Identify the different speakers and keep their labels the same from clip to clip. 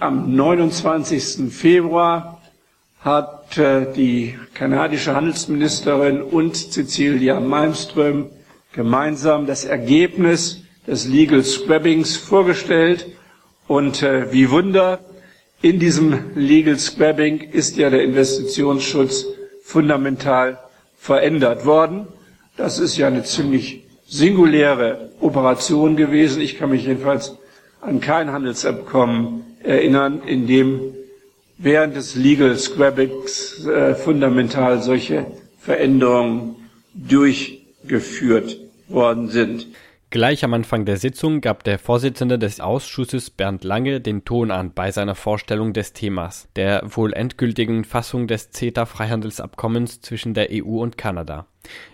Speaker 1: Am 29. Februar hat äh, die kanadische Handelsministerin und Cecilia Malmström gemeinsam das Ergebnis des Legal Scrabbings vorgestellt. Und äh, wie Wunder, in diesem Legal Scrabbing ist ja der Investitionsschutz fundamental verändert worden. Das ist ja eine ziemlich singuläre Operation gewesen. Ich kann mich jedenfalls an kein Handelsabkommen erinnern, in dem während des Legal Scrabbings äh, fundamental solche Veränderungen durchgeführt worden sind.
Speaker 2: Gleich am Anfang der Sitzung gab der Vorsitzende des Ausschusses Bernd Lange den Ton an bei seiner Vorstellung des Themas, der wohl endgültigen Fassung des CETA-Freihandelsabkommens zwischen der EU und Kanada.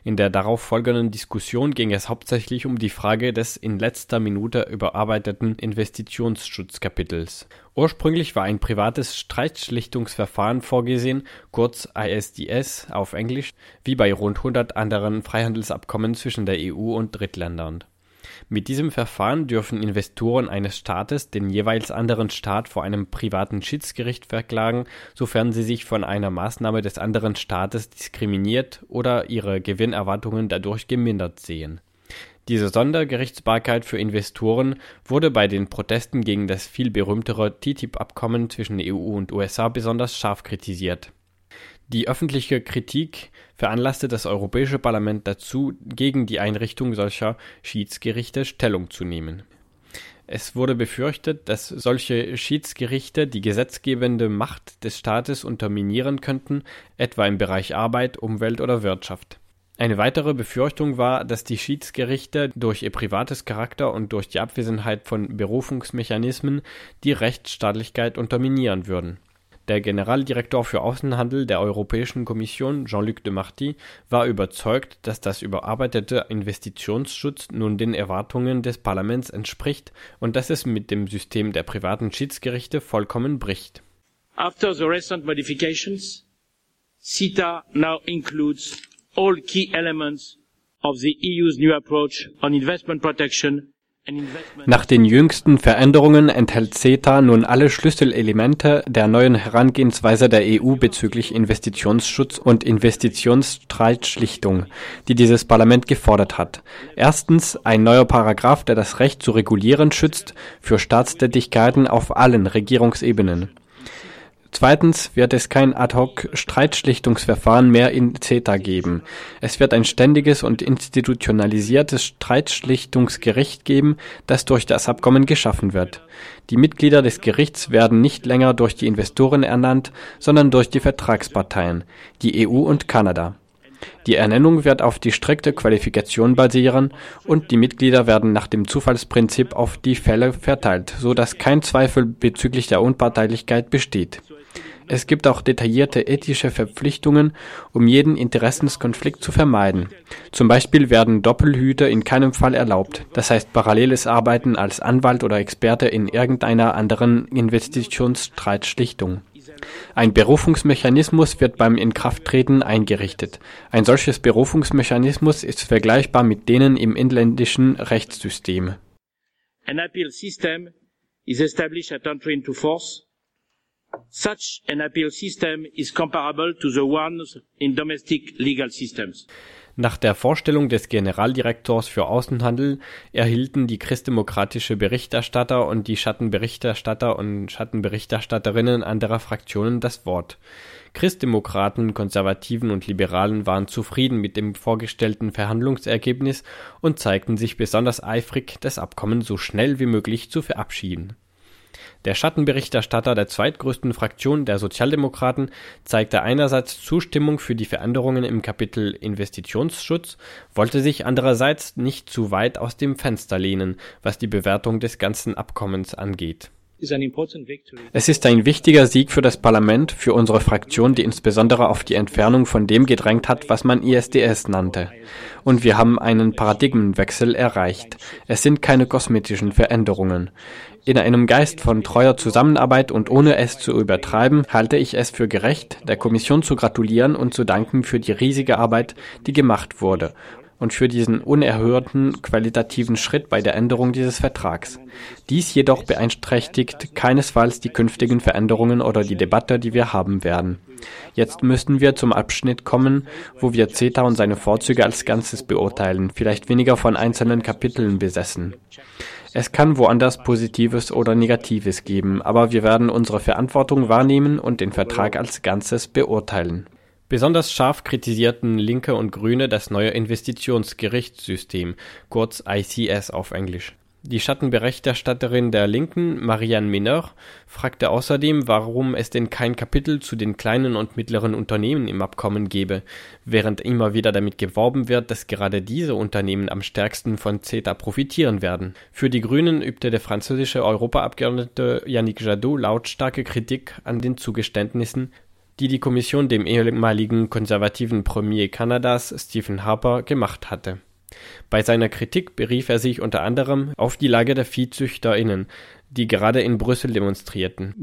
Speaker 2: In der darauf folgenden Diskussion ging es hauptsächlich um die Frage des in letzter Minute überarbeiteten Investitionsschutzkapitels. Ursprünglich war ein privates Streitschlichtungsverfahren vorgesehen, kurz ISDS auf Englisch, wie bei rund 100 anderen Freihandelsabkommen zwischen der EU und Drittländern. Mit diesem Verfahren dürfen Investoren eines Staates den jeweils anderen Staat vor einem privaten Schiedsgericht verklagen, sofern sie sich von einer Maßnahme des anderen Staates diskriminiert oder ihre Gewinnerwartungen dadurch gemindert sehen. Diese Sondergerichtsbarkeit für Investoren wurde bei den Protesten gegen das viel berühmtere TTIP-Abkommen zwischen EU und USA besonders scharf kritisiert die öffentliche Kritik veranlasste das Europäische Parlament dazu, gegen die Einrichtung solcher Schiedsgerichte Stellung zu nehmen. Es wurde befürchtet, dass solche Schiedsgerichte die gesetzgebende Macht des Staates unterminieren könnten, etwa im Bereich Arbeit, Umwelt oder Wirtschaft. Eine weitere Befürchtung war, dass die Schiedsgerichte durch ihr privates Charakter und durch die Abwesenheit von Berufungsmechanismen die Rechtsstaatlichkeit unterminieren würden der Generaldirektor für Außenhandel der Europäischen Kommission, Jean-Luc Demarty, war überzeugt, dass das überarbeitete Investitionsschutz nun den Erwartungen des Parlaments entspricht und dass es mit dem System der privaten Schiedsgerichte vollkommen bricht.
Speaker 3: After the recent modifications, CETA now includes all key elements of the EU's new approach on investment protection
Speaker 2: nach den jüngsten Veränderungen enthält CETA nun alle Schlüsselelemente der neuen Herangehensweise der EU bezüglich Investitionsschutz und Investitionsstreitschlichtung, die dieses Parlament gefordert hat. Erstens ein neuer Paragraph, der das Recht zu regulieren schützt für Staatstätigkeiten auf allen Regierungsebenen. Zweitens wird es kein Ad-hoc-Streitschlichtungsverfahren mehr in CETA geben. Es wird ein ständiges und institutionalisiertes Streitschlichtungsgericht geben, das durch das Abkommen geschaffen wird. Die Mitglieder des Gerichts werden nicht länger durch die Investoren ernannt, sondern durch die Vertragsparteien, die EU und Kanada. Die Ernennung wird auf die strikte Qualifikation basieren und die Mitglieder werden nach dem Zufallsprinzip auf die Fälle verteilt, so dass kein Zweifel bezüglich der Unparteilichkeit besteht. Es gibt auch detaillierte ethische Verpflichtungen, um jeden Interessenskonflikt zu vermeiden. Zum Beispiel werden Doppelhüte in keinem Fall erlaubt, das heißt paralleles Arbeiten als Anwalt oder Experte in irgendeiner anderen Investitionsstreitschlichtung. Ein Berufungsmechanismus wird beim Inkrafttreten eingerichtet. Ein solches Berufungsmechanismus ist vergleichbar mit denen im inländischen Rechtssystem.
Speaker 3: An appeal system is established at entry into force. Such an appeal system is comparable to the ones in domestic legal systems.
Speaker 2: Nach der Vorstellung des Generaldirektors für Außenhandel erhielten die christdemokratische Berichterstatter und die Schattenberichterstatter und Schattenberichterstatterinnen anderer Fraktionen das Wort. Christdemokraten, Konservativen und Liberalen waren zufrieden mit dem vorgestellten Verhandlungsergebnis und zeigten sich besonders eifrig, das Abkommen so schnell wie möglich zu verabschieden der Schattenberichterstatter der zweitgrößten Fraktion der Sozialdemokraten zeigte einerseits Zustimmung für die Veränderungen im Kapitel Investitionsschutz, wollte sich andererseits nicht zu weit aus dem Fenster lehnen, was die Bewertung des ganzen Abkommens angeht. Es ist ein wichtiger Sieg für das Parlament, für unsere Fraktion, die insbesondere auf die Entfernung von dem gedrängt hat, was man ISDS nannte. Und wir haben einen Paradigmenwechsel erreicht. Es sind keine kosmetischen Veränderungen. In einem Geist von treuer Zusammenarbeit und ohne es zu übertreiben, halte ich es für gerecht, der Kommission zu gratulieren und zu danken für die riesige Arbeit, die gemacht wurde und für diesen unerhörten qualitativen Schritt bei der Änderung dieses Vertrags. Dies jedoch beeinträchtigt keinesfalls die künftigen Veränderungen oder die Debatte, die wir haben werden. Jetzt müssen wir zum Abschnitt kommen, wo wir CETA und seine Vorzüge als Ganzes beurteilen, vielleicht weniger von einzelnen Kapiteln besessen. Es kann woanders Positives oder Negatives geben, aber wir werden unsere Verantwortung wahrnehmen und den Vertrag als Ganzes beurteilen. Besonders scharf kritisierten Linke und Grüne das neue Investitionsgerichtssystem, kurz ICS auf Englisch. Die Schattenberichterstatterin der Linken, Marianne Mineur, fragte außerdem, warum es denn kein Kapitel zu den kleinen und mittleren Unternehmen im Abkommen gebe, während immer wieder damit geworben wird, dass gerade diese Unternehmen am stärksten von CETA profitieren werden. Für die Grünen übte der französische Europaabgeordnete Yannick Jadot lautstarke Kritik an den Zugeständnissen, die die Kommission dem ehemaligen konservativen Premier Kanadas Stephen Harper gemacht hatte. Bei seiner Kritik berief er sich unter anderem auf die Lage der ViehzüchterInnen, die gerade in Brüssel demonstrierten.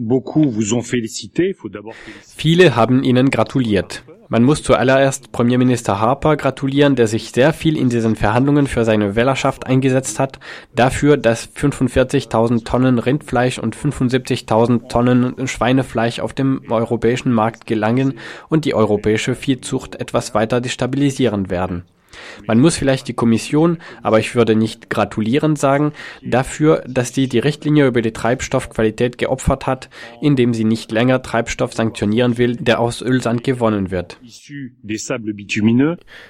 Speaker 2: Viele haben ihnen gratuliert. Man muss zuallererst Premierminister Harper gratulieren, der sich sehr viel in diesen Verhandlungen für seine Wählerschaft eingesetzt hat, dafür, dass 45.000 Tonnen Rindfleisch und 75.000 Tonnen Schweinefleisch auf dem europäischen Markt gelangen und die europäische Viehzucht etwas weiter destabilisieren werden. Man muss vielleicht die Kommission, aber ich würde nicht gratulieren sagen, dafür, dass sie die Richtlinie über die Treibstoffqualität geopfert hat, indem sie nicht länger Treibstoff sanktionieren will, der aus Ölsand gewonnen wird.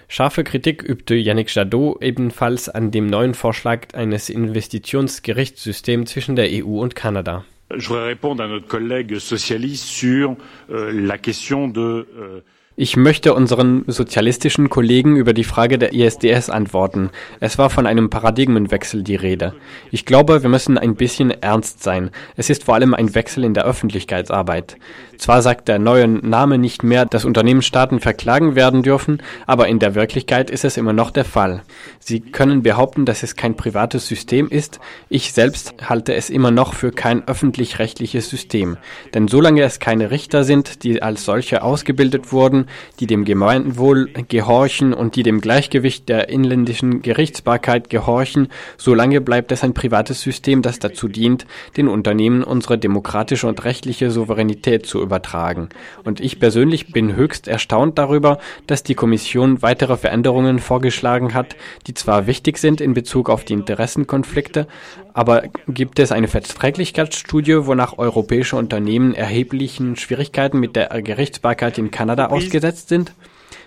Speaker 2: Scharfe Kritik übte Yannick Jadot ebenfalls an dem neuen Vorschlag eines Investitionsgerichtssystems zwischen der EU und Kanada. Je voudrais répondre à notre collègue socialiste sur euh, la question de euh, ich möchte unseren sozialistischen Kollegen über die Frage der ISDS antworten. Es war von einem Paradigmenwechsel die Rede. Ich glaube, wir müssen ein bisschen ernst sein. Es ist vor allem ein Wechsel in der Öffentlichkeitsarbeit. Zwar sagt der neue Name nicht mehr, dass Unternehmensstaaten verklagen werden dürfen, aber in der Wirklichkeit ist es immer noch der Fall. Sie können behaupten, dass es kein privates System ist. Ich selbst halte es immer noch für kein öffentlich-rechtliches System. Denn solange es keine Richter sind, die als solche ausgebildet wurden, die dem Gemeinwohl gehorchen und die dem Gleichgewicht der inländischen Gerichtsbarkeit gehorchen, solange bleibt es ein privates System, das dazu dient, den Unternehmen unsere demokratische und rechtliche Souveränität zu übertragen. Und ich persönlich bin höchst erstaunt darüber, dass die Kommission weitere Veränderungen vorgeschlagen hat, die zwar wichtig sind in Bezug auf die Interessenkonflikte, aber gibt es eine Verträglichkeitsstudie, wonach europäische Unternehmen erheblichen Schwierigkeiten mit der Gerichtsbarkeit in Kanada ausgesetzt sind?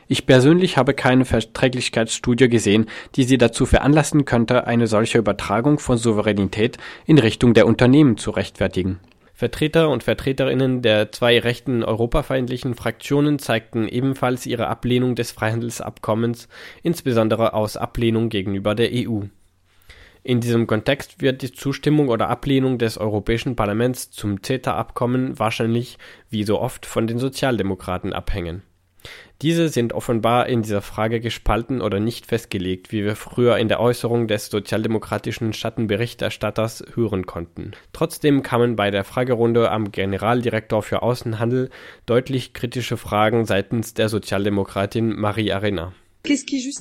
Speaker 2: Ich persönlich habe keine Verträglichkeitsstudie gesehen, die sie dazu veranlassen könnte, eine solche Übertragung von Souveränität in Richtung der Unternehmen zu rechtfertigen. Vertreter und Vertreterinnen der zwei rechten europafeindlichen Fraktionen zeigten ebenfalls ihre Ablehnung des Freihandelsabkommens, insbesondere aus Ablehnung gegenüber der EU. In diesem Kontext wird die Zustimmung oder Ablehnung des Europäischen Parlaments zum CETA-Abkommen wahrscheinlich, wie so oft, von den Sozialdemokraten abhängen. Diese sind offenbar in dieser Frage gespalten oder nicht festgelegt, wie wir früher in der Äußerung des sozialdemokratischen Schattenberichterstatters hören konnten. Trotzdem kamen bei der Fragerunde am Generaldirektor für Außenhandel deutlich kritische Fragen seitens der Sozialdemokratin Marie Arena.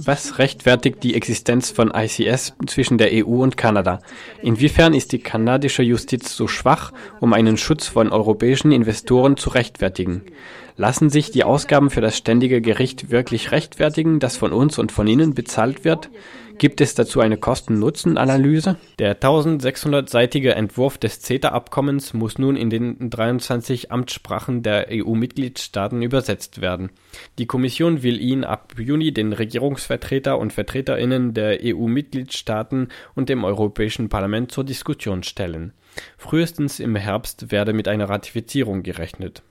Speaker 2: Was rechtfertigt die Existenz von ICS zwischen der EU und Kanada? Inwiefern ist die kanadische Justiz so schwach, um einen Schutz von europäischen Investoren zu rechtfertigen? Lassen sich die Ausgaben für das ständige Gericht wirklich rechtfertigen, das von uns und von Ihnen bezahlt wird? Gibt es dazu eine Kosten-Nutzen-Analyse? Der 1600-seitige Entwurf des CETA-Abkommens muss nun in den 23 Amtssprachen der EU-Mitgliedstaaten übersetzt werden. Die Kommission will ihn ab Juni den Regierungsvertreter und Vertreterinnen der EU-Mitgliedstaaten und dem Europäischen Parlament zur Diskussion stellen. Frühestens im Herbst werde mit einer Ratifizierung gerechnet.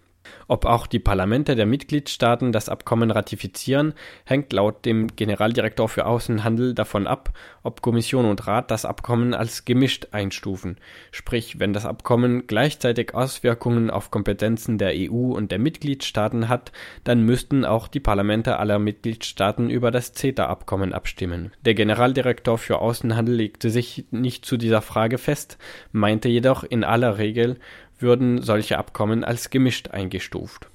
Speaker 2: Ob auch die Parlamente der Mitgliedstaaten das Abkommen ratifizieren, hängt laut dem Generaldirektor für Außenhandel davon ab, ob Kommission und Rat das Abkommen als gemischt einstufen, sprich wenn das Abkommen gleichzeitig Auswirkungen auf Kompetenzen der EU und der Mitgliedstaaten hat, dann müssten auch die Parlamente aller Mitgliedstaaten über das CETA-Abkommen abstimmen. Der Generaldirektor für Außenhandel legte sich nicht zu dieser Frage fest, meinte jedoch in aller Regel würden solche Abkommen als gemischt eingestuft